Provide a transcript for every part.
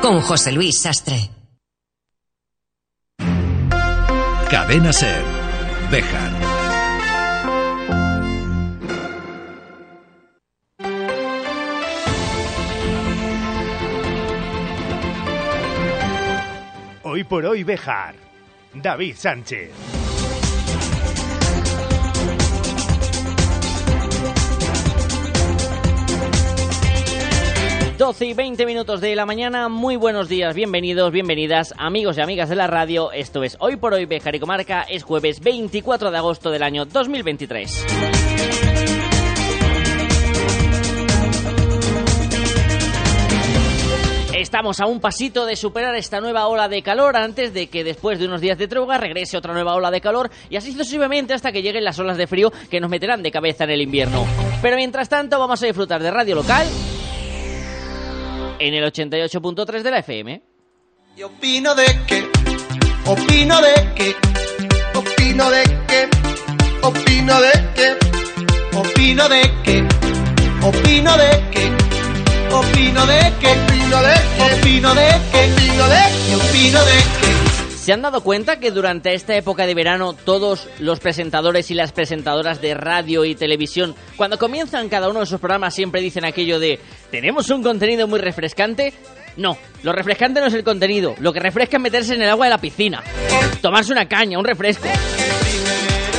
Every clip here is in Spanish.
con José Luis Sastre. Cadena Ser. Bejar. Hoy por hoy Bejar. David Sánchez. 12 y 20 minutos de la mañana, muy buenos días, bienvenidos, bienvenidas, amigos y amigas de la radio. Esto es Hoy por Hoy Bejar y Comarca, es jueves 24 de agosto del año 2023. Estamos a un pasito de superar esta nueva ola de calor antes de que después de unos días de tregua regrese otra nueva ola de calor y así sucesivamente hasta que lleguen las olas de frío que nos meterán de cabeza en el invierno. Pero mientras tanto vamos a disfrutar de radio local en el 88.3 de la FM. Y opino de que, opino de que, opino de que, opino de que, opino de que, opino de que, opino de que, opino de ¿Se han dado cuenta que durante esta época de verano todos los presentadores y las presentadoras de radio y televisión, cuando comienzan cada uno de sus programas, siempre dicen aquello de ¿tenemos un contenido muy refrescante? No, lo refrescante no es el contenido, lo que refresca es meterse en el agua de la piscina, tomarse una caña, un refresco.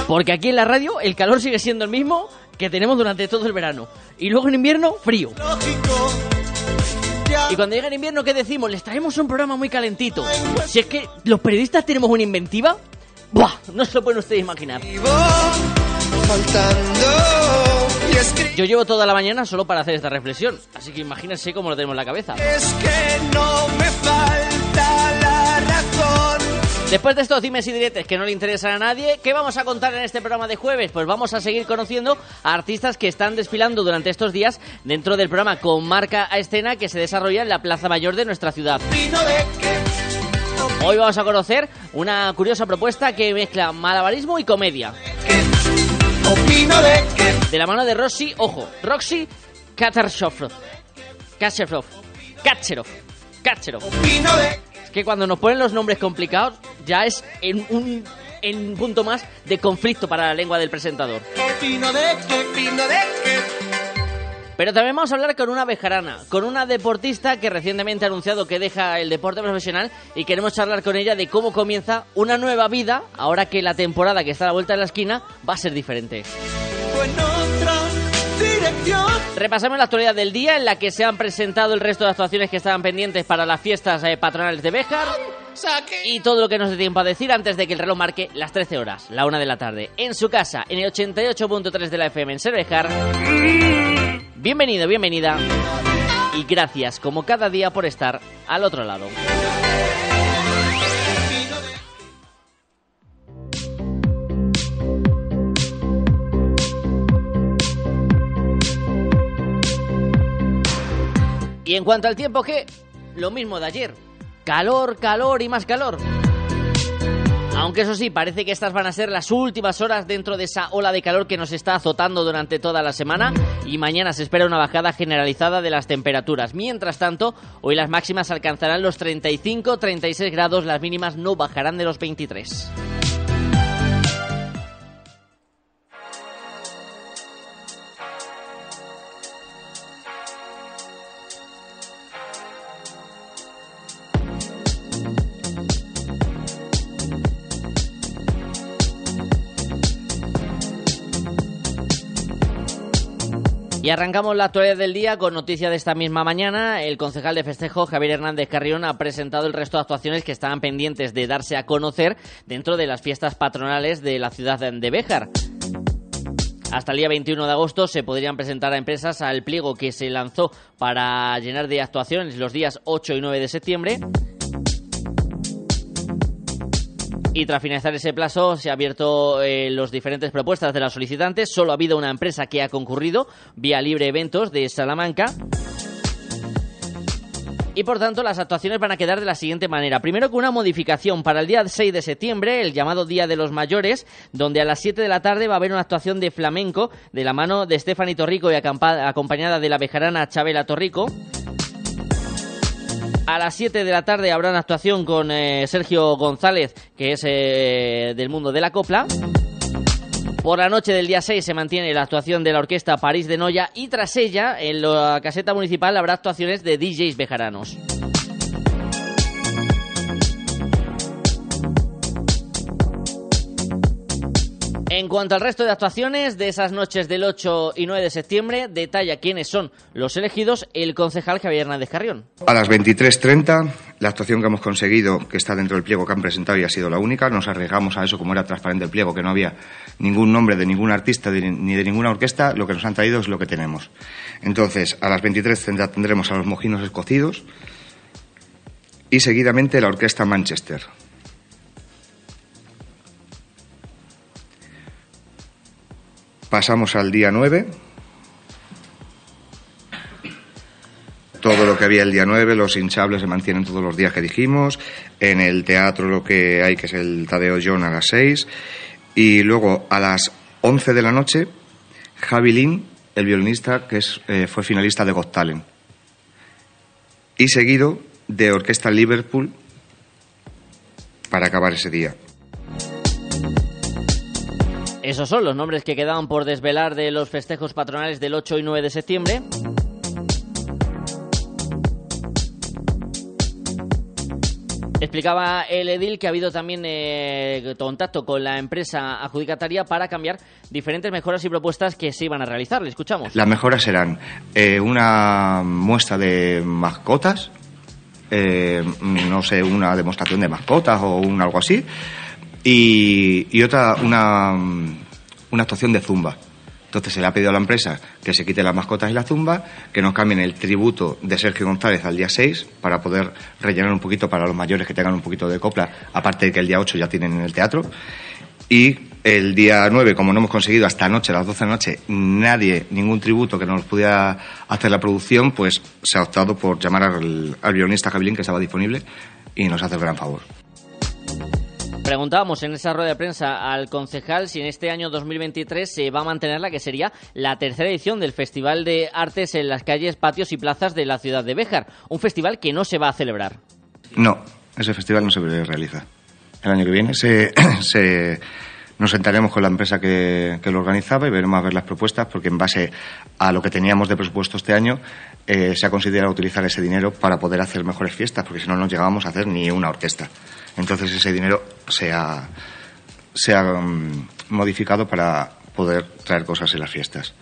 Porque aquí en la radio el calor sigue siendo el mismo que tenemos durante todo el verano. Y luego en invierno, frío. Y cuando llega el invierno, ¿qué decimos? Les traemos un programa muy calentito. Si es que los periodistas tenemos una inventiva, ¡buah! No se lo pueden ustedes imaginar. Yo llevo toda la mañana solo para hacer esta reflexión, así que imagínense cómo lo tenemos en la cabeza. Es que no me falta. Después de estos dimes y diretes que no le interesan a nadie, ¿qué vamos a contar en este programa de jueves? Pues vamos a seguir conociendo a artistas que están desfilando durante estos días dentro del programa con marca a escena que se desarrolla en la Plaza Mayor de nuestra ciudad. Hoy vamos a conocer una curiosa propuesta que mezcla malabarismo y comedia. De la mano de Rossi, ojo, Roxy Katarshov. Kacherov. Kacherov. Kacherov. Es que cuando nos ponen los nombres complicados, ya es en un, en un punto más de conflicto para la lengua del presentador. Pero también vamos a hablar con una bejarana, con una deportista que recientemente ha anunciado que deja el deporte profesional y queremos charlar con ella de cómo comienza una nueva vida ahora que la temporada que está a la vuelta de la esquina va a ser diferente. Dirección. Repasamos la actualidad del día en la que se han presentado el resto de actuaciones que estaban pendientes para las fiestas eh, patronales de Béjar y todo lo que nos dé tiempo a decir antes de que el reloj marque las 13 horas, la 1 de la tarde, en su casa, en el 88.3 de la FM en Cervejar. Bienvenido, bienvenida y gracias como cada día por estar al otro lado. Y en cuanto al tiempo, ¿qué? Lo mismo de ayer. Calor, calor y más calor. Aunque eso sí, parece que estas van a ser las últimas horas dentro de esa ola de calor que nos está azotando durante toda la semana y mañana se espera una bajada generalizada de las temperaturas. Mientras tanto, hoy las máximas alcanzarán los 35-36 grados, las mínimas no bajarán de los 23. Y arrancamos la actualidad del día con noticia de esta misma mañana. El concejal de festejo, Javier Hernández Carrión, ha presentado el resto de actuaciones que estaban pendientes de darse a conocer dentro de las fiestas patronales de la ciudad de Béjar. Hasta el día 21 de agosto se podrían presentar a empresas al pliego que se lanzó para llenar de actuaciones los días 8 y 9 de septiembre. Y tras finalizar ese plazo, se han abierto eh, los diferentes propuestas de las solicitantes. Solo ha habido una empresa que ha concurrido, Vía Libre Eventos de Salamanca. Y por tanto, las actuaciones van a quedar de la siguiente manera. Primero, con una modificación para el día 6 de septiembre, el llamado Día de los Mayores, donde a las 7 de la tarde va a haber una actuación de flamenco de la mano de Stephanie Torrico y acompañada de la bejarana Chabela Torrico. A las 7 de la tarde habrá una actuación con eh, Sergio González, que es eh, del mundo de la copla. Por la noche del día 6 se mantiene la actuación de la orquesta París de Noya y tras ella, en la caseta municipal, habrá actuaciones de DJs bejaranos. En cuanto al resto de actuaciones de esas noches del 8 y 9 de septiembre, detalla quiénes son los elegidos el concejal Javier Hernández Carrión. A las 23.30, la actuación que hemos conseguido, que está dentro del pliego que han presentado y ha sido la única, nos arriesgamos a eso como era transparente el pliego, que no había ningún nombre de ningún artista ni de ninguna orquesta, lo que nos han traído es lo que tenemos. Entonces, a las 23.30 tendremos a los mojinos escocidos y seguidamente la orquesta Manchester. Pasamos al día 9. Todo lo que había el día 9, los hinchables se mantienen todos los días que dijimos. En el teatro lo que hay, que es el Tadeo John a las 6. Y luego a las 11 de la noche, Javi Lin, el violinista que es, eh, fue finalista de Got Talent. Y seguido de Orquesta Liverpool para acabar ese día. Esos son los nombres que quedaban por desvelar de los festejos patronales del 8 y 9 de septiembre. Explicaba el edil que ha habido también eh, contacto con la empresa adjudicataria para cambiar diferentes mejoras y propuestas que se iban a realizar. Le escuchamos. Las mejoras serán eh, una muestra de mascotas, eh, no sé, una demostración de mascotas o un algo así, y, otra, una, una actuación de zumba. Entonces se le ha pedido a la empresa que se quite las mascotas y la zumba, que nos cambien el tributo de Sergio González al día 6 para poder rellenar un poquito para los mayores que tengan un poquito de copla, aparte de que el día 8 ya tienen en el teatro. Y el día 9, como no hemos conseguido hasta anoche, a las 12 de la noche, nadie, ningún tributo que nos pudiera hacer la producción, pues se ha optado por llamar al, al violinista Javilín, que estaba disponible, y nos hace el gran favor. Preguntábamos en esa rueda de prensa al concejal si en este año 2023 se va a mantener la que sería la tercera edición del Festival de Artes en las calles, patios y plazas de la ciudad de Béjar. Un festival que no se va a celebrar. No, ese festival no se realiza. El año que viene se, nos sentaremos con la empresa que, lo organizaba y veremos a ver las propuestas, porque en base a lo que teníamos de presupuesto este año, eh, se ha considerado utilizar ese dinero para poder hacer mejores fiestas, porque si no, no llegábamos a hacer ni una orquesta. Entonces ese dinero se ha, mm, modificado para poder traer cosas en las fiestas.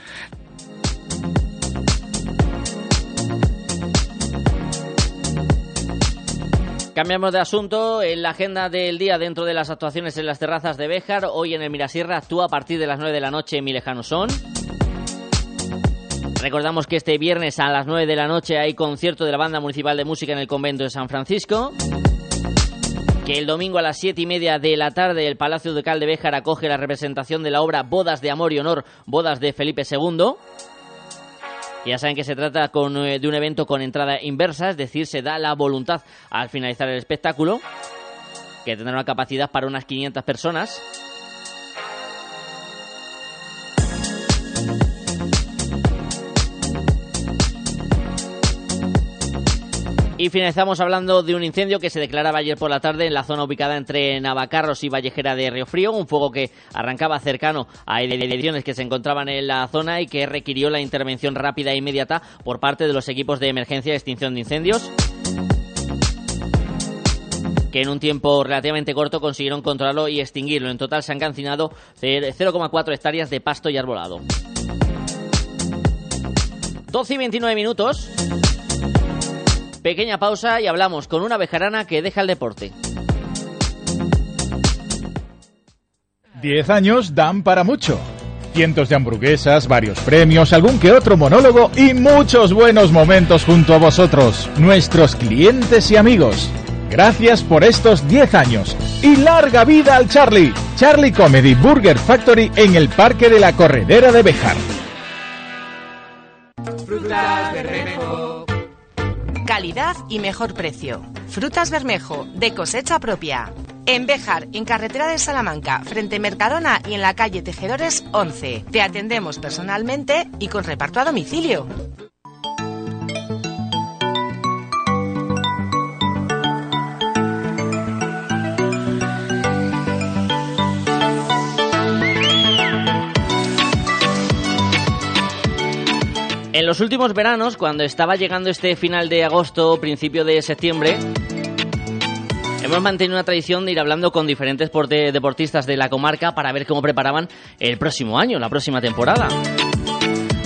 Cambiamos de asunto. En la agenda del día, dentro de las actuaciones en las terrazas de Béjar, hoy en el Mirasierra actúa a partir de las 9 de la noche Mi Lejano Son. Recordamos que este viernes a las 9 de la noche hay concierto de la Banda Municipal de Música en el Convento de San Francisco que el domingo a las siete y media de la tarde el Palacio Ducal de Béjar acoge la representación de la obra Bodas de Amor y Honor, Bodas de Felipe II. Ya saben que se trata eh, de un evento con entrada inversa, es decir, se da la voluntad al finalizar el espectáculo, que tendrá una capacidad para unas 500 personas. Y finalizamos hablando de un incendio que se declaraba ayer por la tarde en la zona ubicada entre Navacarros y Vallejera de Río Frío, un fuego que arrancaba cercano a ediciones que se encontraban en la zona y que requirió la intervención rápida e inmediata por parte de los equipos de emergencia y extinción de incendios que en un tiempo relativamente corto consiguieron controlarlo y extinguirlo. En total se han cancinado 0,4 hectáreas de pasto y arbolado. 12 y 29 minutos. Pequeña pausa y hablamos con una bejarana que deja el deporte. Diez años dan para mucho. Cientos de hamburguesas, varios premios, algún que otro monólogo y muchos buenos momentos junto a vosotros, nuestros clientes y amigos. Gracias por estos 10 años y larga vida al Charlie. Charlie Comedy Burger Factory en el Parque de la Corredera de Bejar. Calidad y mejor precio. Frutas Bermejo, de cosecha propia. En Béjar, en carretera de Salamanca, frente Mercadona y en la calle Tejedores 11. Te atendemos personalmente y con reparto a domicilio. En los últimos veranos, cuando estaba llegando este final de agosto, principio de septiembre, Hemos mantenido una tradición de ir hablando con diferentes deportistas de la comarca para ver cómo preparaban el próximo año, la próxima temporada.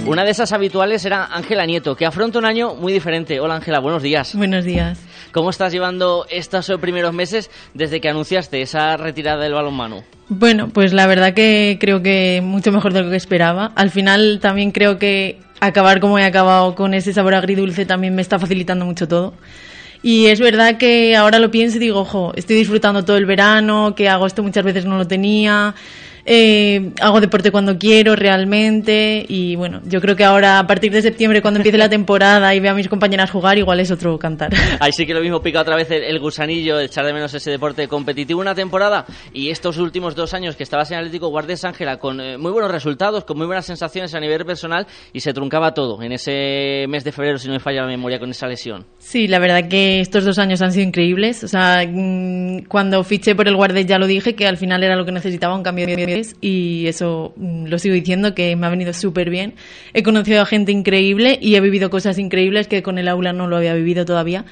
Una de esas habituales era Ángela Nieto, que afronta un año muy diferente. Hola Ángela, buenos días. Buenos días. ¿Cómo estás llevando estos primeros meses desde que anunciaste esa retirada del balonmano? Bueno, pues la verdad que creo que mucho mejor de lo que esperaba. Al final también creo que acabar como he acabado con ese sabor agridulce también me está facilitando mucho todo. Y es verdad que ahora lo pienso y digo, ojo, estoy disfrutando todo el verano, que agosto muchas veces no lo tenía, eh, hago deporte cuando quiero realmente y bueno, yo creo que ahora a partir de septiembre cuando empiece la temporada y vea a mis compañeras jugar, igual es otro cantar. Ahí sí que lo mismo pica otra vez el, el gusanillo, echar de menos ese deporte competitivo una temporada y estos últimos dos años que estabas en Atlético Guardes Ángela con eh, muy buenos resultados, con muy buenas sensaciones a nivel personal y se truncaba todo en ese mes de febrero, si no me falla la memoria, con esa lesión. Sí, la verdad que estos dos años han sido increíbles. O sea, mm, cuando fiché por el Guardes ya lo dije, que al final era lo que necesitaba, un cambio de y eso mm, lo sigo diciendo, que me ha venido súper bien. He conocido a gente increíble y he vivido cosas increíbles que con el aula no lo había vivido todavía.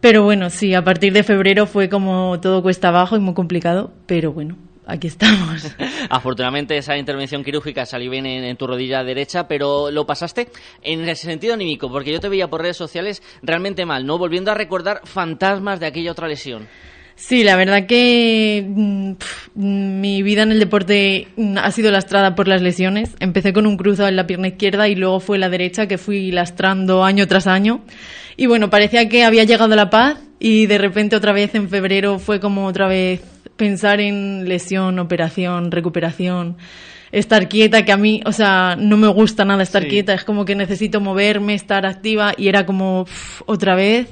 Pero bueno, sí, a partir de febrero fue como todo cuesta abajo y muy complicado, pero bueno, aquí estamos. Afortunadamente esa intervención quirúrgica salió bien en, en tu rodilla derecha, pero lo pasaste en el sentido anímico, porque yo te veía por redes sociales realmente mal, ¿no? Volviendo a recordar fantasmas de aquella otra lesión. Sí, la verdad que mm, mm, mi vida en el deporte mm, ha sido lastrada por las lesiones. Empecé con un cruzado en la pierna izquierda y luego fue la derecha que fui lastrando año tras año. Y bueno, parecía que había llegado la paz y de repente otra vez en febrero fue como otra vez pensar en lesión, operación, recuperación. Estar quieta, que a mí, o sea, no me gusta nada estar Sí. quieta, es como que necesito moverme, estar activa y era como otra vez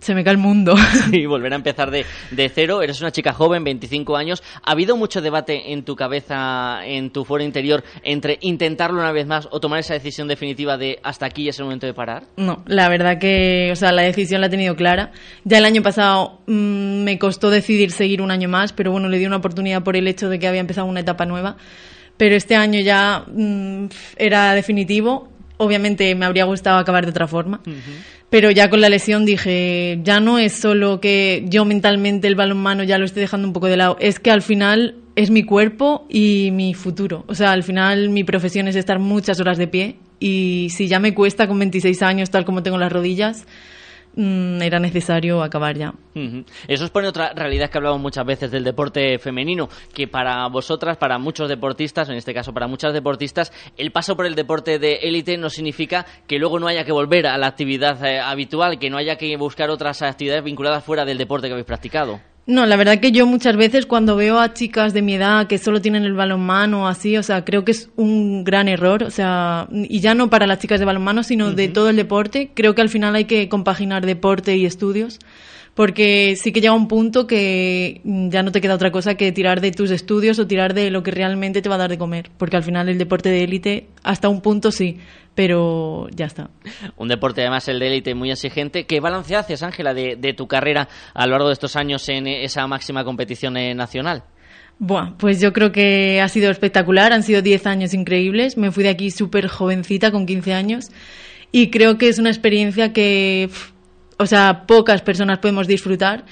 se me cae el mundo. y volver a empezar de, de cero. Eres una chica joven, 25 años. ¿Ha habido mucho debate en tu cabeza, en tu foro interior, entre intentarlo una vez más o tomar esa decisión definitiva de hasta aquí es el momento de parar? No, la verdad que, o sea, la decisión la he tenido clara. Ya el año pasado mm, me costó decidir seguir un año más, pero bueno, le di una oportunidad por el hecho de que había empezado una etapa nueva. Pero este año ya mm, era definitivo. Obviamente me habría gustado acabar de otra forma. Pero ya con la lesión dije, ya no es solo que yo mentalmente el balonmano ya lo estoy dejando un poco de lado, es que al final es mi cuerpo y mi futuro. O sea, al final mi profesión es estar muchas horas de pie y si ya me cuesta con 26 años tal como tengo las rodillas, mm, era necesario acabar ya. Eso expone otra realidad que hablamos muchas veces del deporte femenino, que para vosotras, para muchos deportistas, en este caso para muchas deportistas, el paso por el deporte de élite no significa que luego no haya que volver a la actividad eh, habitual, que no haya que buscar otras actividades vinculadas fuera del deporte que habéis practicado. No, la verdad que yo muchas veces cuando veo a chicas de mi edad que solo tienen el balonmano así, o sea, creo que es un gran error, o sea, y ya no para las chicas de balonmano, sino de todo el deporte. Creo que al final hay que compaginar deporte y estudios, porque sí que llega un punto que mm, ya no te queda otra cosa que tirar de tus estudios o tirar de lo que realmente te va a dar de comer, porque al final el deporte de élite hasta un punto sí, pero ya está. Un deporte además el de élite muy exigente. ¿Qué balance haces, Ángela, de, de tu carrera a lo largo de estos años en esa máxima competición eh, nacional? Buah, pues yo creo que ha sido espectacular, han sido 10 años increíbles, me fui de aquí súper jovencita con 15 años y creo que es una experiencia que, o sea, pocas personas podemos disfrutar.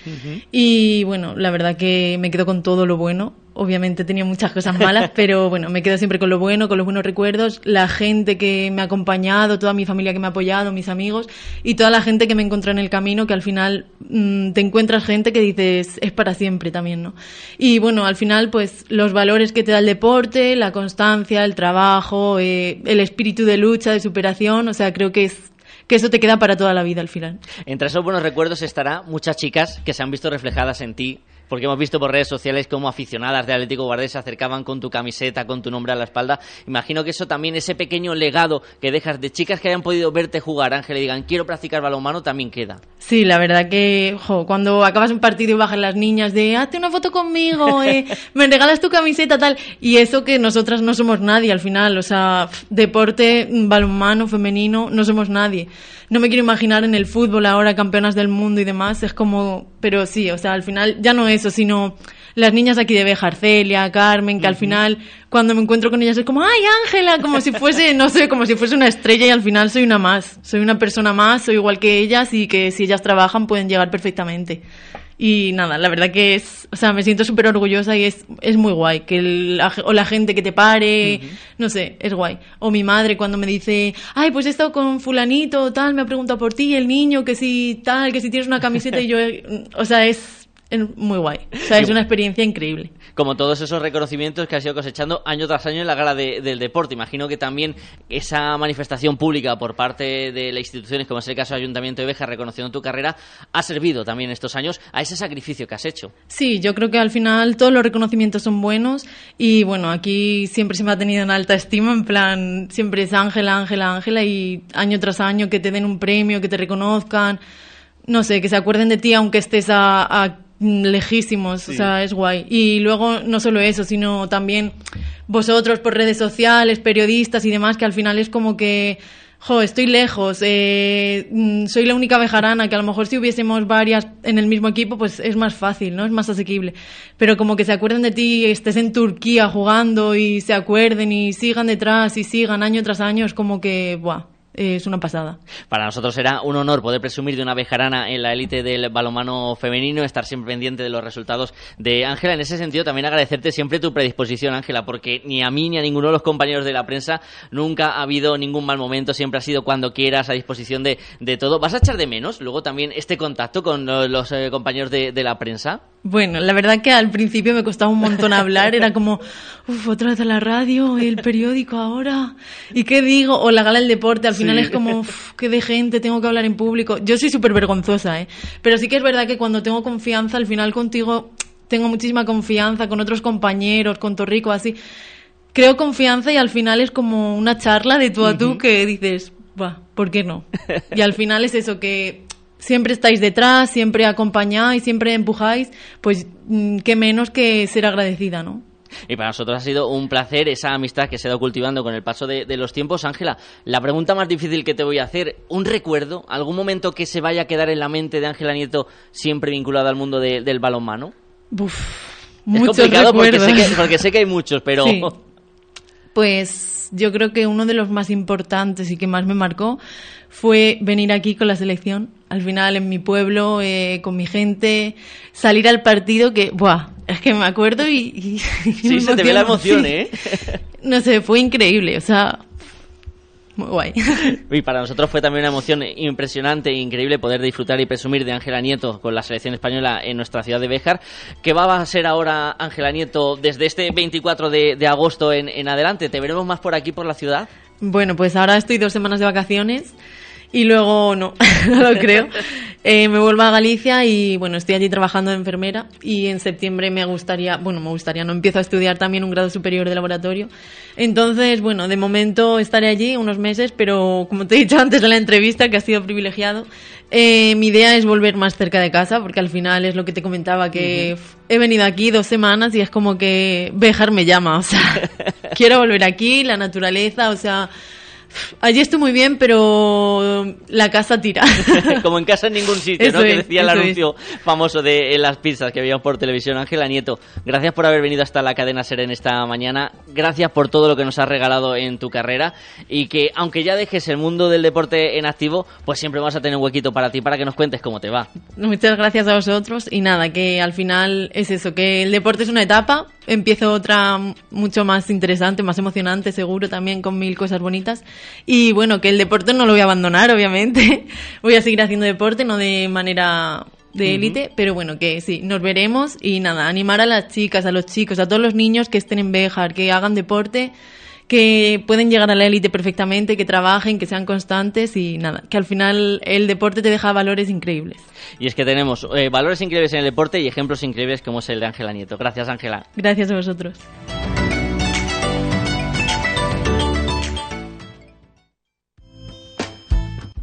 Y bueno, la verdad que me quedo con todo lo bueno, obviamente tenido muchas cosas malas, pero bueno, me quedo siempre con lo bueno, con los buenos recuerdos, la gente que me ha acompañado, toda mi familia que me ha apoyado, mis amigos y toda la gente que me encontró en el camino, que al final mm, te encuentras gente que dices es para siempre también, ¿no? Y bueno, al final pues los valores que te da el deporte, la constancia, el trabajo, eh, el espíritu de lucha, de superación, o sea, creo que es que eso te queda para toda la vida al final. Entre esos buenos recuerdos estará muchas chicas que se han visto reflejadas en ti, porque hemos visto por redes sociales cómo aficionadas de Atlético Guardés se acercaban con tu camiseta, con tu nombre a la espalda. Imagino que eso también, ese pequeño legado que dejas de chicas que hayan podido verte jugar, Ángel, y digan quiero practicar balonmano, también queda. Sí, la verdad que cuando acabas un partido y bajan las niñas de hazte una foto conmigo, eh, me regalas tu camiseta, tal. Y eso que nosotras no somos nadie al final, o sea, deporte, mm, balonmano, femenino, no somos nadie. No me quiero imaginar en el fútbol ahora campeonas del mundo y demás, es como, pero sí, o sea, al final ya no eso, sino las niñas aquí de Bejar, Celia, Carmen, que al final cuando me encuentro con ellas es como, ay Ángela, como si fuese, no sé, como si fuese una estrella y al final soy una más, soy una persona más, soy igual que ellas y que si ellas trabajan pueden llegar perfectamente. Y nada, la verdad que es, o sea, me siento súper orgullosa y es, es muy guay. Que el- o la gente que te pare, no sé, es guay. O mi madre cuando me dice, ay, pues he estado con fulanito, tal, me ha preguntado por ti, el niño, que si tal, que si tienes una camiseta y yo, eh, o sea, es, es muy guay. O sea, es una experiencia increíble. Como todos esos reconocimientos que has ido cosechando año tras año en la gala de- del deporte. Imagino que también esa manifestación pública por parte de las instituciones, como es el caso del Ayuntamiento de Beja, reconociendo tu carrera, ha servido también estos años a ese sacrificio que has hecho. Sí, yo creo que al final todos los reconocimientos son buenos y bueno, aquí siempre se me ha tenido en alta estima, en plan, siempre es Ángela, Ángela, Ángela y año tras año que te den un premio, que te reconozcan, no sé, que se acuerden de ti aunque estés a, a lejísimos, o sea, es guay. Y luego no solo eso, sino también vosotros por redes sociales, periodistas y demás, que al final es como que jo, estoy lejos, eh, mm, soy la única bejarana, que a lo mejor si hubiésemos varias en el mismo equipo, pues es más fácil, ¿no? Es más asequible. Pero como que se acuerden de ti, estés en Turquía jugando y se acuerden y sigan detrás y sigan año tras año, es como que, buah, es una pasada. Para nosotros será un honor poder presumir de una bejarana en la élite del balonmano femenino, estar siempre pendiente de los resultados de Ángela. En ese sentido, también agradecerte siempre tu predisposición, Ángela, porque ni a mí ni a ninguno de los compañeros de la prensa nunca ha habido ningún mal momento, siempre ha sido cuando quieras, a disposición de, de todo. ¿Vas a echar de menos luego también este contacto con los eh, compañeros de, de la prensa? Bueno, la verdad que al principio me costaba un montón hablar, era como, uff, otra vez a la radio, el periódico ahora, ¿y qué digo? O la gala del deporte, al final es como, uff, qué de gente, tengo que hablar en público. Yo soy súper vergonzosa, ¿eh? Pero sí que es verdad que cuando tengo confianza, al final contigo tengo muchísima confianza, con otros compañeros, con Torrico, así. Creo confianza y al final es como una charla de tú a tú que dices, va, ¿por qué no? Y al final es eso que siempre estáis detrás, siempre acompañáis, siempre empujáis, pues mm, qué menos que ser agradecida, ¿no? Y para nosotros ha sido un placer esa amistad que se ha ido cultivando con el paso de, de los tiempos. Ángela, la pregunta más difícil que te voy a hacer, ¿un recuerdo? ¿Algún momento que se vaya a quedar en la mente de Ángela Nieto siempre vinculado al mundo de- del balonmano? Uf, Es complicado porque sé, que, porque sé que hay muchos, pero... Sí. Pues yo creo que uno de los más importantes y que más me marcó fue venir aquí con la selección. Al final en mi pueblo, eh, con mi gente, salir al partido que, buah, es que me acuerdo y... Sí, me se te ve la emoción, Sí. ¿eh? No sé, fue increíble, o sea, muy guay. Y para nosotros fue también una emoción impresionante e increíble poder disfrutar y presumir de Ángela Nieto con la selección española en nuestra ciudad de Béjar. ¿Qué va a ser ahora Ángela Nieto desde este 24 de, de agosto en, en adelante? ¿Te veremos más por aquí, por la ciudad? Bueno, pues ahora estoy dos semanas de vacaciones y luego no, no lo creo. Eh, me vuelvo a Galicia y bueno, estoy allí trabajando de enfermera y en septiembre me gustaría, bueno, me gustaría, no empiezo a estudiar también un grado superior de laboratorio. Entonces, bueno, de momento estaré allí unos meses, pero como te he dicho antes en la entrevista, que ha sido privilegiado, eh, mi idea es volver más cerca de casa porque al final es lo que te comentaba, que f- he venido aquí dos semanas y es como que Bejar me llama, o sea, quiero volver aquí, la naturaleza, o sea, allí estoy muy bien, pero la casa tira. Como en casa en ningún sitio, Eso ¿no? Que es, decía el anuncio famoso de en las pizzas que veíamos por televisión. Ángela Nieto, gracias por haber venido hasta la cadena Ser en esta mañana. Gracias por todo lo que nos has regalado en tu carrera. Y que, aunque ya dejes el mundo del deporte en activo, pues siempre vas a tener un huequito para ti, para que nos cuentes cómo te va. Muchas gracias a vosotros y nada, que al final es eso, que el deporte es una etapa, empiezo otra mucho más interesante, más emocionante seguro también con mil cosas bonitas y bueno, que el deporte no lo voy a abandonar obviamente, voy a seguir haciendo deporte, no de manera de élite, pero bueno, que sí, nos veremos y nada, animar a las chicas, a los chicos, a todos los niños que estén en Béjar, que hagan deporte, que pueden llegar a la élite perfectamente, que trabajen, que sean constantes y nada, que al final el deporte te deja valores increíbles. Y es que tenemos eh, valores increíbles en el deporte y ejemplos increíbles como es el de Ángela Nieto. Gracias, Ángela. Gracias a vosotros.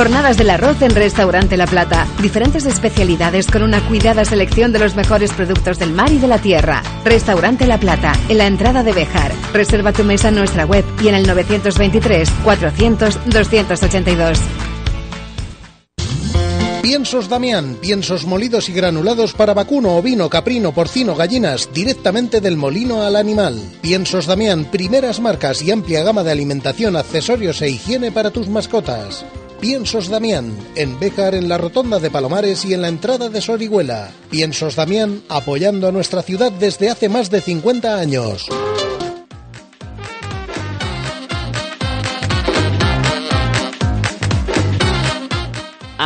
Jornadas del arroz en Restaurante La Plata. Diferentes especialidades con una cuidada selección de los mejores productos del mar y de la tierra. Restaurante La Plata, en la entrada de Bejar. Reserva tu mesa en nuestra web y en el 923 400 282. Piensos Damián, piensos molidos y granulados para vacuno, ovino, caprino, porcino, gallinas, directamente del molino al animal. Piensos Damián, primeras marcas y amplia gama de alimentación, accesorios e higiene para tus mascotas. Piensos Damián, en Béjar, en la Rotonda de Palomares y en la entrada de Sorihuela. Piensos Damián, apoyando a nuestra ciudad desde hace más de 50 años.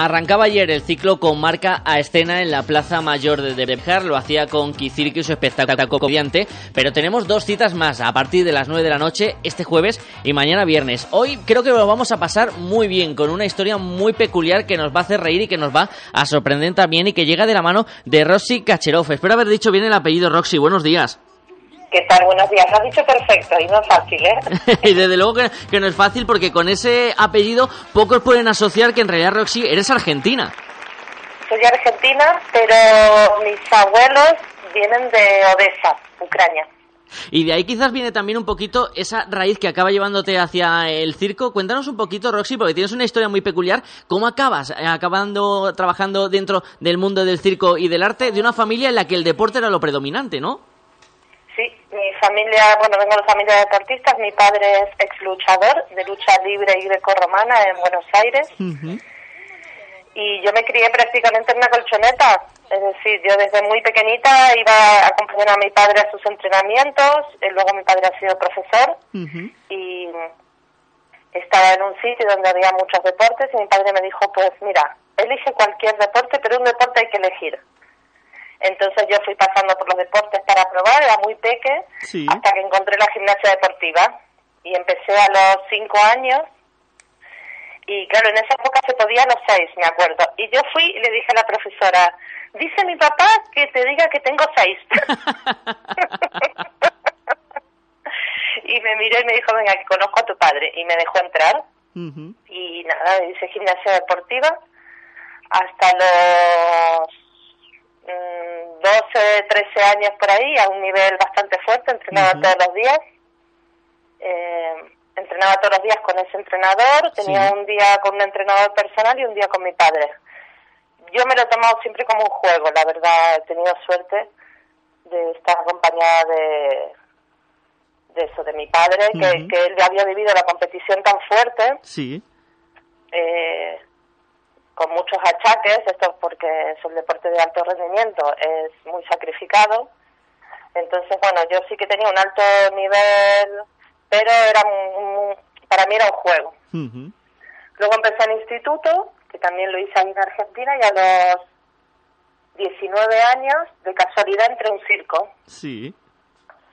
Arrancaba ayer el ciclo con marca a escena en la Plaza Mayor de Bejar, lo hacía con Kizirki su espectáculo coviante, pero tenemos dos citas más a partir de las 9 de la noche este jueves y mañana viernes. Hoy creo que lo vamos a pasar muy bien con una historia muy peculiar que nos va a hacer reír y que nos va a sorprender también y que llega de la mano de Roxy Kacherov. Espero haber dicho bien el apellido Roxy. Buenos días. ¿Qué tal? Buenos días. Lo has dicho perfecto y no es fácil, ¿eh? y desde luego que, no es fácil porque con ese apellido pocos pueden asociar que en realidad, Roxy, eres argentina. Soy argentina, pero mis abuelos vienen de Odessa, Ucrania. Y de ahí quizás viene también un poquito esa raíz que acaba llevándote hacia el circo. Cuéntanos un poquito, Roxy, porque tienes una historia muy peculiar. ¿Cómo acabas eh, acabando trabajando dentro del mundo del circo y del arte de una familia en la que el deporte era lo predominante, ¿no? Sí, mi familia, bueno, vengo de familia de deportistas, mi padre es ex luchador de lucha libre y greco-romana en Buenos Aires. Y yo me crié prácticamente en una colchoneta, es decir, yo desde muy pequeñita iba a acompañar a mi padre a sus entrenamientos, y luego mi padre ha sido profesor. Y estaba en un sitio donde había muchos deportes y mi padre me dijo, pues mira, elige cualquier deporte, pero un deporte hay que elegir. Entonces yo fui pasando por los deportes para probar, era muy peque, hasta que encontré la gimnasia deportiva. Y empecé a los cinco años. Y claro, en esa época se podía a los seis, me acuerdo. Y yo fui y le dije a la profesora, dice mi papá que te diga que tengo seis. y me miró y me dijo, venga, que conozco a tu padre. Y me dejó entrar. Y nada, hice gimnasia deportiva hasta los 12, 13 años por ahí, a un nivel bastante fuerte, entrenaba todos los días. Eh, entrenaba todos los días con ese entrenador, tenía un día con un entrenador personal y un día con mi padre. Yo me lo he tomado siempre como un juego, la verdad, he tenido suerte de estar acompañada de, de eso, de mi padre, que, que él había vivido la competición tan fuerte. Sí. Eh, con muchos achaques, esto porque es un deporte de alto rendimiento, es muy sacrificado. Entonces, bueno, yo sí que tenía un alto nivel, pero era para mí era un juego. Luego empecé en instituto, que también lo hice ahí en Argentina, y a los 19 años, de casualidad, entré en un circo. Sí.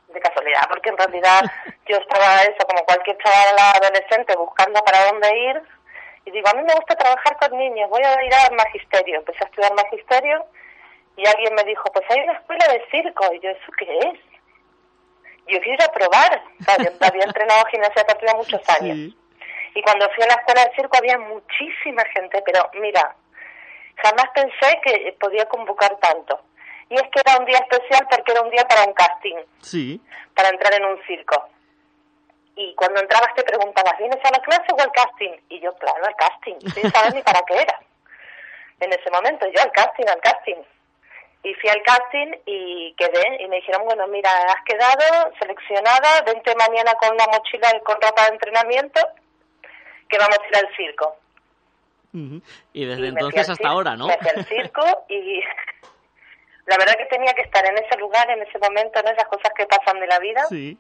De casualidad, porque en realidad yo estaba eso, como cualquier chaval adolescente, buscando para dónde ir y digo, a mí me gusta trabajar con niños, voy a ir al magisterio. Empecé a estudiar magisterio y alguien me dijo, pues hay una escuela de circo. Y yo, ¿eso qué es? Yo quiero ir a probar. Había entrenado gimnasia deportiva muchos años. Y cuando fui a la escuela de circo había muchísima gente, pero mira, jamás pensé que podía convocar tanto. Y es que era un día especial porque era un día para un casting. Sí. Para entrar en un circo y cuando entrabas te preguntabas, ¿vienes a la clase o al casting? Y yo, claro, al casting, sin saber ni para qué era. En ese momento, yo al casting, al casting. Y fui al casting y quedé y me dijeron, bueno, mira, has quedado seleccionada, vente mañana con una mochila y con ropa de entrenamiento que vamos a ir al circo. Y desde entonces hasta ahora, ¿no? Me fui al circo y la verdad que tenía que estar en ese lugar, en ese momento, en esas cosas que pasan de la vida. Sí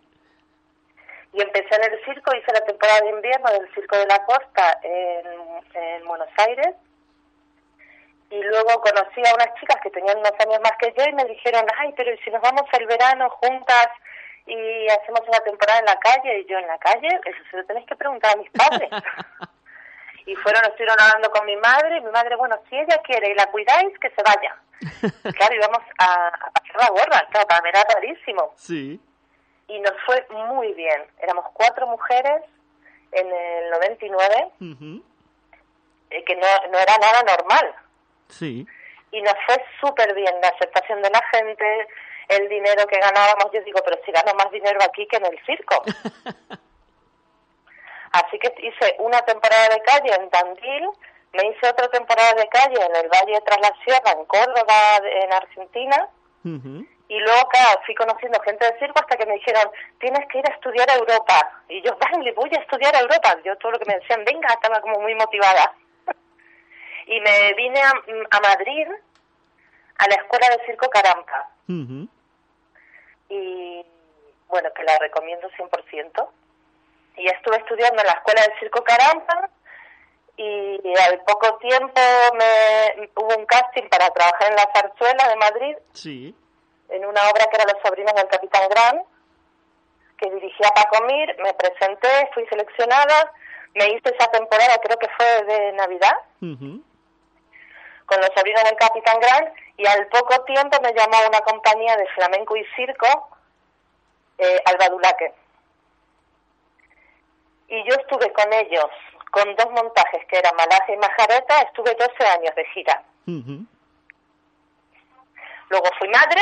Y empecé en el circo, hice la temporada de invierno del Circo de la Costa en, en Buenos Aires. Y luego conocí a unas chicas que tenían unos años más que yo y me dijeron, ay, pero ¿y si nos vamos el verano juntas y hacemos una temporada en la calle? Y yo, ¿en la calle? Eso se lo tenéis que preguntar a mis padres. y fueron, estuvieron hablando con mi madre, y mi madre, bueno, si ella quiere y la cuidáis, que se vaya. Claro, íbamos a, a pasar la gorra, claro, para mí era rarísimo. Sí. Y nos fue muy bien. Éramos cuatro mujeres en el 99, eh, que no, no era nada normal. Sí. Y nos fue súper bien la aceptación de la gente, el dinero que ganábamos. Yo digo, pero si gano más dinero aquí que en el circo. Así que hice una temporada de calle en Tandil, me hice otra temporada de calle en el Valle de Tras la Sierra, en Córdoba, en Argentina. Y luego, claro, fui conociendo gente de circo hasta que me dijeron, tienes que ir a estudiar a Europa. Y yo, vale, voy a estudiar a Europa. Yo todo lo que me decían, venga, estaba como muy motivada. y me vine a, a Madrid, a la Escuela de Circo Carampa. Y bueno, que la recomiendo 100%. Y estuve estudiando en la Escuela de Circo Carampa y al poco tiempo me hubo un casting para trabajar en la zarzuela de Madrid Sí. En una obra que era Los sobrinos del Capitán Gran, que dirigía Paco Mir, me presenté, fui seleccionada, me hice esa temporada, creo que fue de Navidad, con Los sobrinos del Capitán Gran, y al poco tiempo me llamó una compañía de flamenco y circo, eh, Alba Dulaque. Y yo estuve con ellos, con dos montajes, que eran Malaje y Majareta, estuve 12 años de gira. Luego fui madre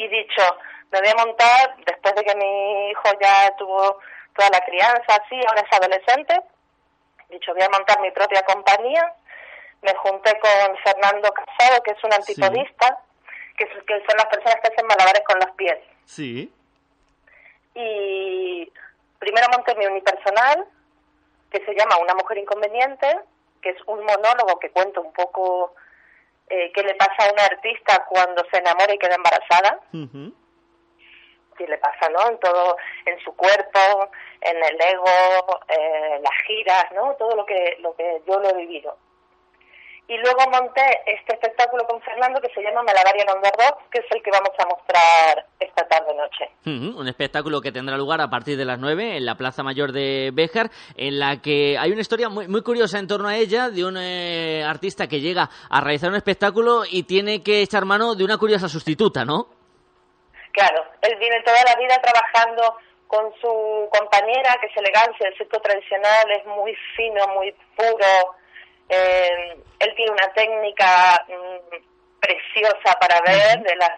y dicho, me voy a montar, después de que mi hijo ya tuvo toda la crianza así, ahora es adolescente, dicho, voy a montar mi propia compañía. Me junté con Fernando Casado, que es un antipodista, que, son las personas que hacen malabares con los pies. Sí. Y primero monté mi unipersonal, que se llama Una mujer inconveniente, que es un monólogo que cuenta un poco eh, qué le pasa a una artista cuando se enamora y queda embarazada, qué le pasa, ¿no? En todo, en su cuerpo, en el ego, eh, las giras, ¿no? Todo lo que, lo que yo lo he vivido. Y luego monté este espectáculo con Fernando que se llama the Rocks, que es el que vamos a mostrar esta tarde-noche. Un espectáculo que tendrá lugar a partir de las 9 en la Plaza Mayor de Béjar, en la que hay una historia muy, muy curiosa en torno a ella, de un eh, artista que llega a realizar un espectáculo y tiene que echar mano de una curiosa sustituta, ¿no? Claro, él viene toda la vida trabajando con su compañera, que es elegancia, el circo tradicional es muy fino, muy puro. Eh, él tiene una técnica mm, preciosa para ver de los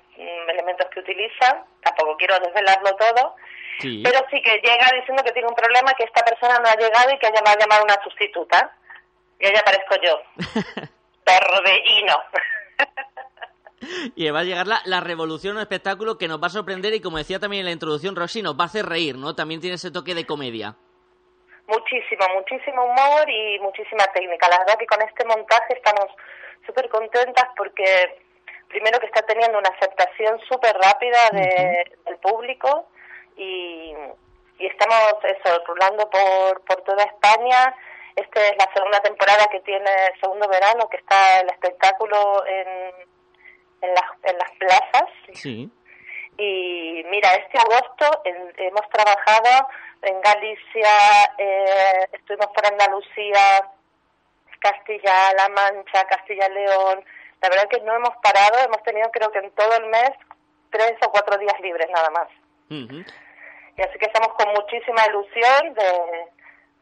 elementos que utiliza. Tampoco quiero desvelarlo todo, Sí. pero sí que llega diciendo que tiene un problema, que esta persona no ha llegado y que ella va a llamar una sustituta. Y ella aparezco yo. Torbellino. Y va a llegar la, la revolución, un espectáculo que nos va a sorprender y como decía también en la introducción Roxy, nos va a hacer reír, ¿no? También tiene ese toque de comedia. Muchísimo, muchísimo humor y muchísima técnica. La verdad que con este montaje estamos súper contentas porque primero que está teniendo una aceptación súper rápida de- del público y, y estamos eso, rulando por, por toda España. Esta es la segunda temporada que tiene segundo verano, que está el espectáculo en, en, las, en las plazas. Sí. Y mira, este agosto en- hemos trabajado en Galicia, eh, estuvimos por Andalucía, Castilla-La Mancha, Castilla-León. La verdad que no hemos parado, hemos tenido creo que en todo el mes tres o cuatro días libres nada más. Ujú. Y así que estamos con muchísima ilusión de,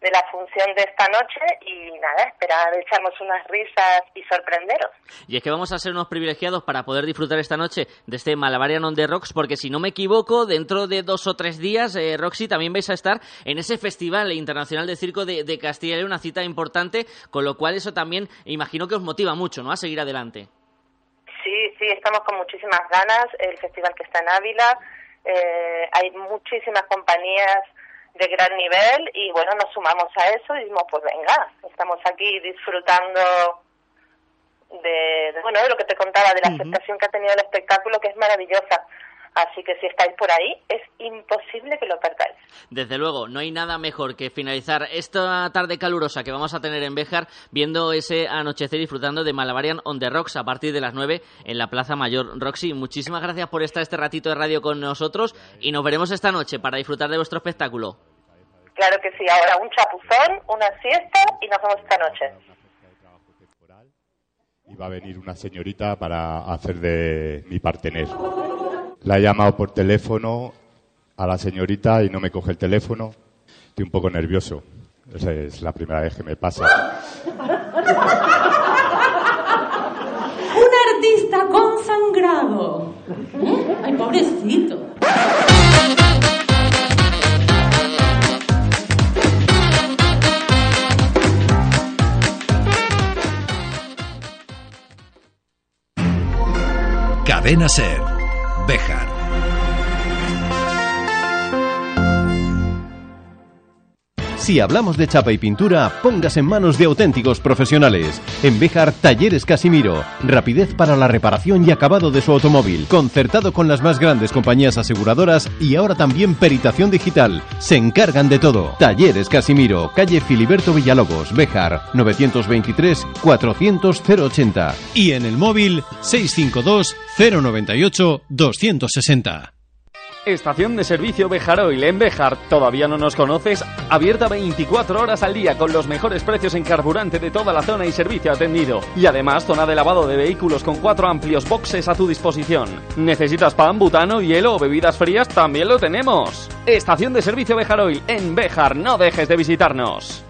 de la función de esta noche y nada, esperar echarnos unas risas y sorprenderos. Y es que vamos a ser unos privilegiados para poder disfrutar esta noche de este Malavarian on the Rocks, porque si no me equivoco, dentro de dos o tres días, eh, Roxy, también vais a estar en ese Festival Internacional de Circo de, de Castilla y una cita importante, con lo cual eso también imagino que os motiva mucho, ¿no?, a seguir adelante. Sí, sí, estamos con muchísimas ganas. El festival que está en Ávila, eh, hay muchísimas compañías de gran nivel y bueno, nos sumamos a eso y dijimos, pues venga, estamos aquí disfrutando de, de, bueno, de lo que te contaba, de la aceptación que ha tenido el espectáculo, que es maravillosa. Así que si estáis por ahí, es imposible que lo perdáis. Desde luego, no hay nada mejor que finalizar esta tarde calurosa que vamos a tener en Béjar viendo ese anochecer y disfrutando de Malavarian on the Rocks a partir de las 9 en la Plaza Mayor. Roxy, muchísimas gracias por estar este ratito de radio con nosotros y nos veremos esta noche para disfrutar de vuestro espectáculo. Claro que sí, ahora un chapuzón, una siesta y nos vemos esta noche. Y va a venir una señorita para hacer de mi partener. La he llamado por teléfono a la señorita y no me coge el teléfono. Estoy un poco nervioso. Esa es la primera vez que me pasa. Un artista consangrado. ¿Eh? Ay, pobrecito. Cadena Ser. Béjar. Si hablamos de chapa y pintura, pongas en manos de auténticos profesionales. En Béjar, Talleres Casimiro. Rapidez para la reparación y acabado de su automóvil. Concertado con las más grandes compañías aseguradoras y ahora también peritación digital. Se encargan de todo. Talleres Casimiro. Calle Filiberto Villalobos, Béjar. 923 400 080. Y en el móvil 652 098 260. Estación de servicio Bejaroil en Bejar. ¿Todavía no nos conoces? Abierta 24 horas al día con los mejores precios en carburante de toda la zona y servicio atendido. Y además zona de lavado de vehículos con cuatro amplios boxes a tu disposición. ¿Necesitas pan, butano, hielo o bebidas frías? También lo tenemos. Estación de servicio Bejaroil en Bejar. No dejes de visitarnos.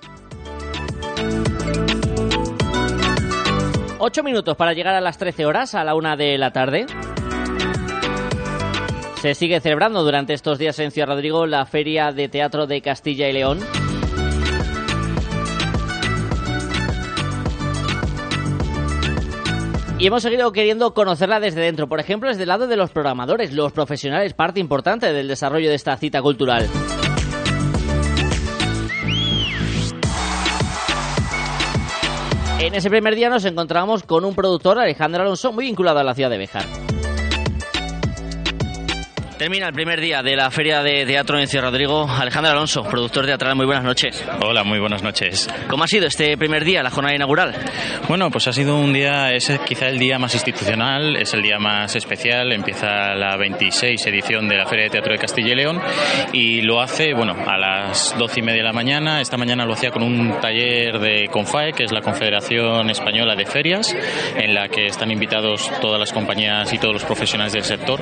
Ocho minutos para llegar a las 13 horas, a la una de la tarde. Se sigue celebrando durante estos días en Ciudad Rodrigo la Feria de Teatro de Castilla y León. Y hemos seguido queriendo conocerla desde dentro, por ejemplo, desde el lado de los programadores, los profesionales, parte importante del desarrollo de esta cita cultural. En ese primer día nos encontramos con un productor, Alejandro Alonso, muy vinculado a la ciudad de Bejar. Termina el primer día de la Feria de Teatro en Ciudad Rodrigo. Alejandro Alonso, productor teatral, muy buenas noches. Hola, muy buenas noches. ¿Cómo ha sido este primer día, la jornada inaugural? Bueno, pues ha sido un día, es quizá el día más institucional, es el día más especial. Empieza la 26 edición de la Feria de Teatro de Castilla y León y lo hace, bueno, a las 12 y media de la mañana. Esta mañana lo hacía con un taller de CONFAE, que es la Confederación Española de Ferias, en la que están invitados todas las compañías y todos los profesionales del sector.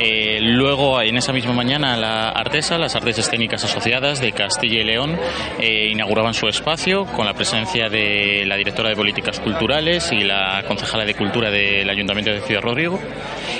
Eh, luego, en esa misma mañana, la Artesa, las artes escénicas asociadas de Castilla y León, eh, inauguraban su espacio con la presencia de la directora de Políticas Culturales y la concejala de Cultura del Ayuntamiento de Ciudad Rodrigo.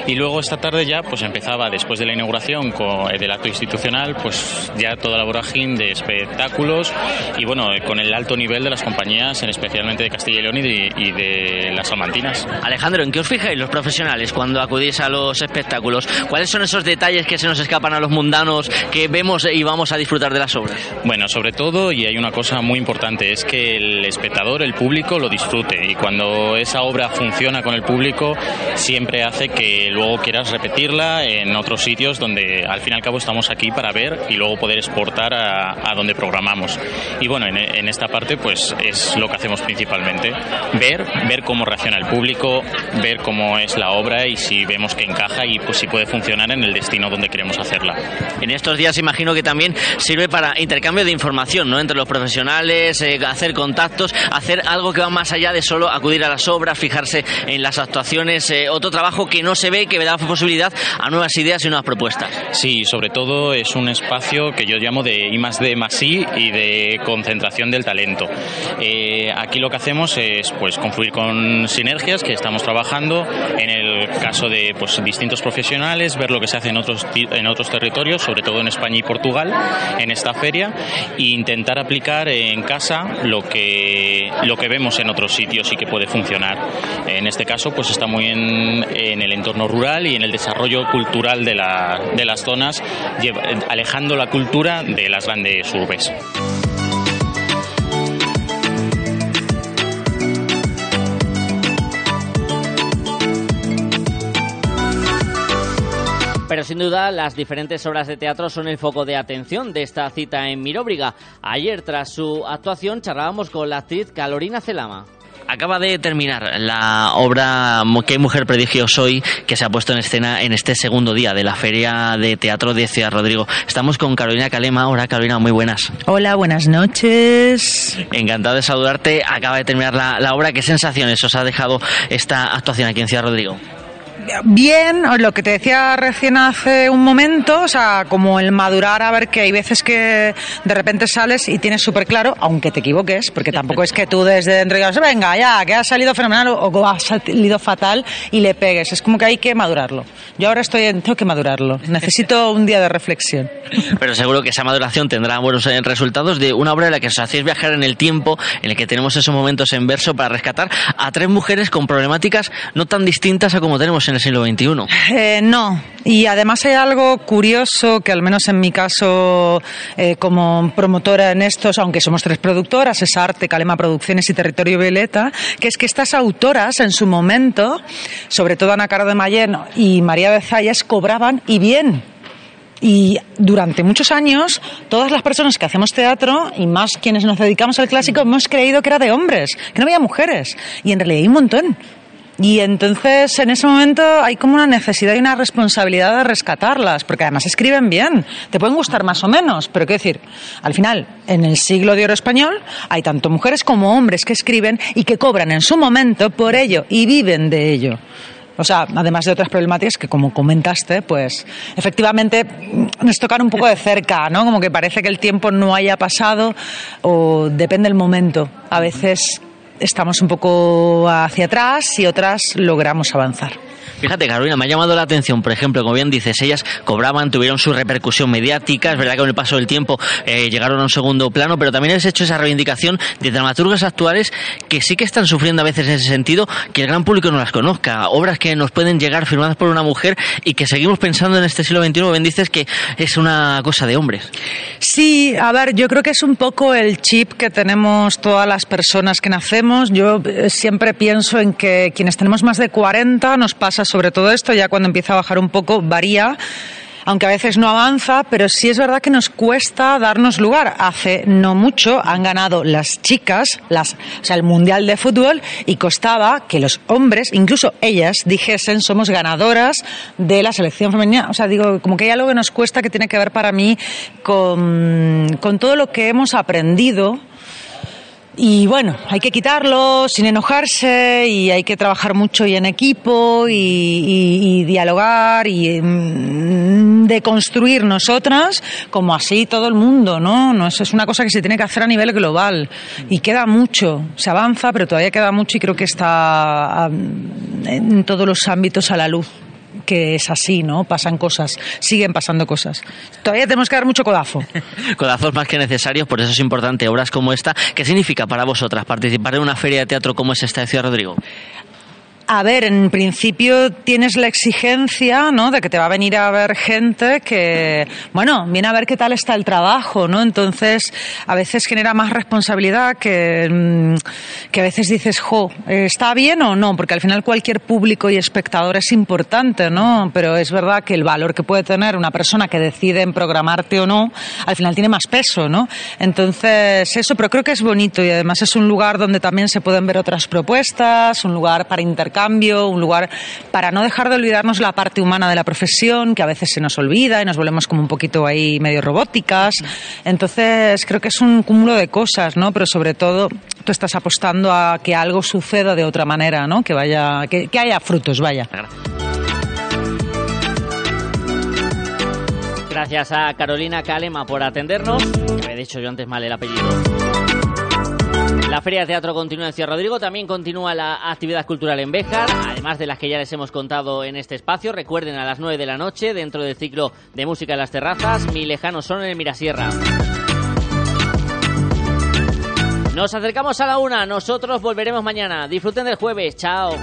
Y luego esta tarde ya pues empezaba, después de la inauguración con, del acto institucional, pues ya toda la vorágine de espectáculos y bueno, con el alto nivel de las compañías, en especialmente de Castilla y León y de, y de las salmantinas. Alejandro, ¿en qué os fijáis los profesionales cuando acudís a los espectáculos? ¿Cuáles son esos detalles que se nos escapan a los mundanos que vemos y vamos a disfrutar de las obras? Bueno, sobre todo, y hay una cosa muy importante, es que el espectador, el público, lo disfrute. Y cuando esa obra funciona con el público, siempre hace que luego quieras repetirla en otros sitios donde al fin y al cabo estamos aquí para ver y luego poder exportar a, a donde programamos. Y bueno, en, en esta parte, pues es lo que hacemos principalmente. Ver, ver cómo reacciona el público, ver cómo es la obra y si vemos que encaja y pues si puede funcionar en el destino donde queremos hacerla. En estos días imagino que también sirve para intercambio de información, ¿no? Entre los profesionales, eh, hacer contactos, hacer algo que va más allá de solo acudir a las obras, fijarse en las actuaciones, eh, otro trabajo que no se ve abre, que da posibilidad a nuevas ideas y nuevas propuestas. Sí, sobre todo es un espacio que yo llamo de I más D más I y de concentración del talento. Eh, aquí lo que hacemos es pues confluir con sinergias que estamos trabajando en el caso de pues, distintos profesionales, ver lo que se hace en otros, en otros territorios, sobre todo en España y Portugal, en esta feria, e intentar aplicar en casa lo que, lo que vemos en otros sitios y que puede funcionar. En este caso, pues está muy en, en el entorno y en el desarrollo cultural de, la, de las zonas, alejando la cultura de las grandes urbes. Pero sin duda las diferentes obras de teatro son el foco de atención de esta cita en Miróbriga. Ayer tras su actuación charlábamos con la actriz Calorina Celama. Acaba de terminar la obra ¿Qué mujer prodigio soy? que se ha puesto en escena en este segundo día de la Feria de Teatro de Ciudad Rodrigo. Estamos con Carolina Calema. Hola Carolina, muy buenas. Hola, buenas noches. Encantado de saludarte. Acaba de terminar la, la obra. ¿Qué sensaciones os ha dejado esta actuación aquí en Ciudad Rodrigo? Bien, lo que te decía recién hace un momento, o sea, como el madurar a ver que hay veces que de repente sales y tienes súper claro, aunque te equivoques, porque tampoco es que tú desde dentro digas, venga, ya, que ha salido fenomenal o que ha salido fatal y le pegues. Es como que hay que madurarlo. Yo ahora estoy en, tengo que madurarlo. Necesito un día de reflexión. Pero seguro que esa maduración tendrá buenos resultados de una obra en la que os hacéis viajar en el tiempo, en el que tenemos esos momentos en verso para rescatar a tres mujeres con problemáticas no tan distintas a como tenemos en el siglo XXI. Eh, no, y además hay algo curioso que al menos en mi caso eh, como promotora en estos, aunque somos tres productoras, es Arte, Calema Producciones y Territorio Violeta, que es que estas autoras en su momento, sobre todo Ana Caro de Mayen y María de Zayas, cobraban y bien. Y durante muchos años, todas las personas que hacemos teatro, y más quienes nos dedicamos al clásico, hemos creído que era de hombres, que no había mujeres. Y en realidad hay un montón. Y entonces en ese momento hay como una necesidad y una responsabilidad de rescatarlas, porque además escriben bien, te pueden gustar más o menos, pero qué decir, al final, en el siglo de oro español hay tanto mujeres como hombres que escriben y que cobran en su momento por ello y viven de ello. O sea, además de otras problemáticas que, como comentaste, pues efectivamente nos tocan un poco de cerca, ¿no? Como que parece que el tiempo no haya pasado o depende del momento. A veces estamos un poco hacia atrás y otras logramos avanzar. Fíjate, Carolina, me ha llamado la atención, por ejemplo, como bien dices, ellas cobraban, tuvieron su repercusión mediática, es verdad que con el paso del tiempo eh, llegaron a un segundo plano, pero también has hecho esa reivindicación de dramaturgas actuales que sí que están sufriendo a veces en ese sentido, que el gran público no las conozca, obras que nos pueden llegar firmadas por una mujer y que seguimos pensando en este siglo XXI, bien dices que es una cosa de hombres. Sí, a ver, yo creo que es un poco el chip que tenemos todas las personas que nacemos. Yo eh, siempre pienso en que quienes tenemos más de 40 nos pasa sobre todo esto, ya cuando empieza a bajar un poco varía aunque a veces no avanza, pero sí es verdad que nos cuesta darnos lugar. Hace no mucho han ganado las chicas, las, o sea, el Mundial de Fútbol, y costaba que los hombres, incluso ellas, dijesen somos ganadoras de la selección femenina. O sea, digo, como que hay algo que nos cuesta que tiene que ver para mí con, con todo lo que hemos aprendido y bueno, hay que quitarlo sin enojarse y hay que trabajar mucho y en equipo y, dialogar y mm, deconstruir nosotras como así todo el mundo, ¿no? no es, es una cosa que se tiene que hacer a nivel global y queda mucho, se avanza, pero todavía queda mucho y creo que está en todos los ámbitos a la luz que es así, ¿no? Pasan cosas, siguen pasando cosas. Todavía tenemos que dar mucho codazo. Codazos más que necesarios, por eso es importante obras como esta. ¿Qué significa para vosotras participar en una feria de teatro como es esta de Rodrigo? A ver, en principio tienes la exigencia, ¿no? De que te va a venir a ver gente que, bueno, viene a ver qué tal está el trabajo, ¿no? Entonces, a veces genera más responsabilidad que, mm, que a veces dices, jo, ¿está bien o no? Porque al final cualquier público y espectador es importante, ¿no? Pero es verdad que el valor que puede tener una persona que decide en programarte o no, al final tiene más peso, ¿no? Entonces, eso, pero creo que es bonito y además es un lugar donde también se pueden ver otras propuestas, un lugar para intercambiar cambio un lugar para no dejar de olvidarnos la parte humana de la profesión, que a veces se nos olvida y nos volvemos como un poquito ahí medio robóticas. Entonces, creo que es un cúmulo de cosas, ¿no? Pero sobre todo, tú estás apostando a que algo suceda de otra manera, ¿no? Que vaya, que, haya frutos, vaya. Gracias a Carolina Calema por atendernos. Me he dicho yo antes mal el apellido. La Feria de Teatro continúa en Ciudad Rodrigo, también continúa la actividad cultural en Béjar, además de las que ya les hemos contado en este espacio. Recuerden a las 9 de la noche, dentro del ciclo de música en las terrazas, Mi lejano son en el Mirasierra. Nos acercamos a la una, nosotros volveremos mañana. Disfruten del jueves, chao.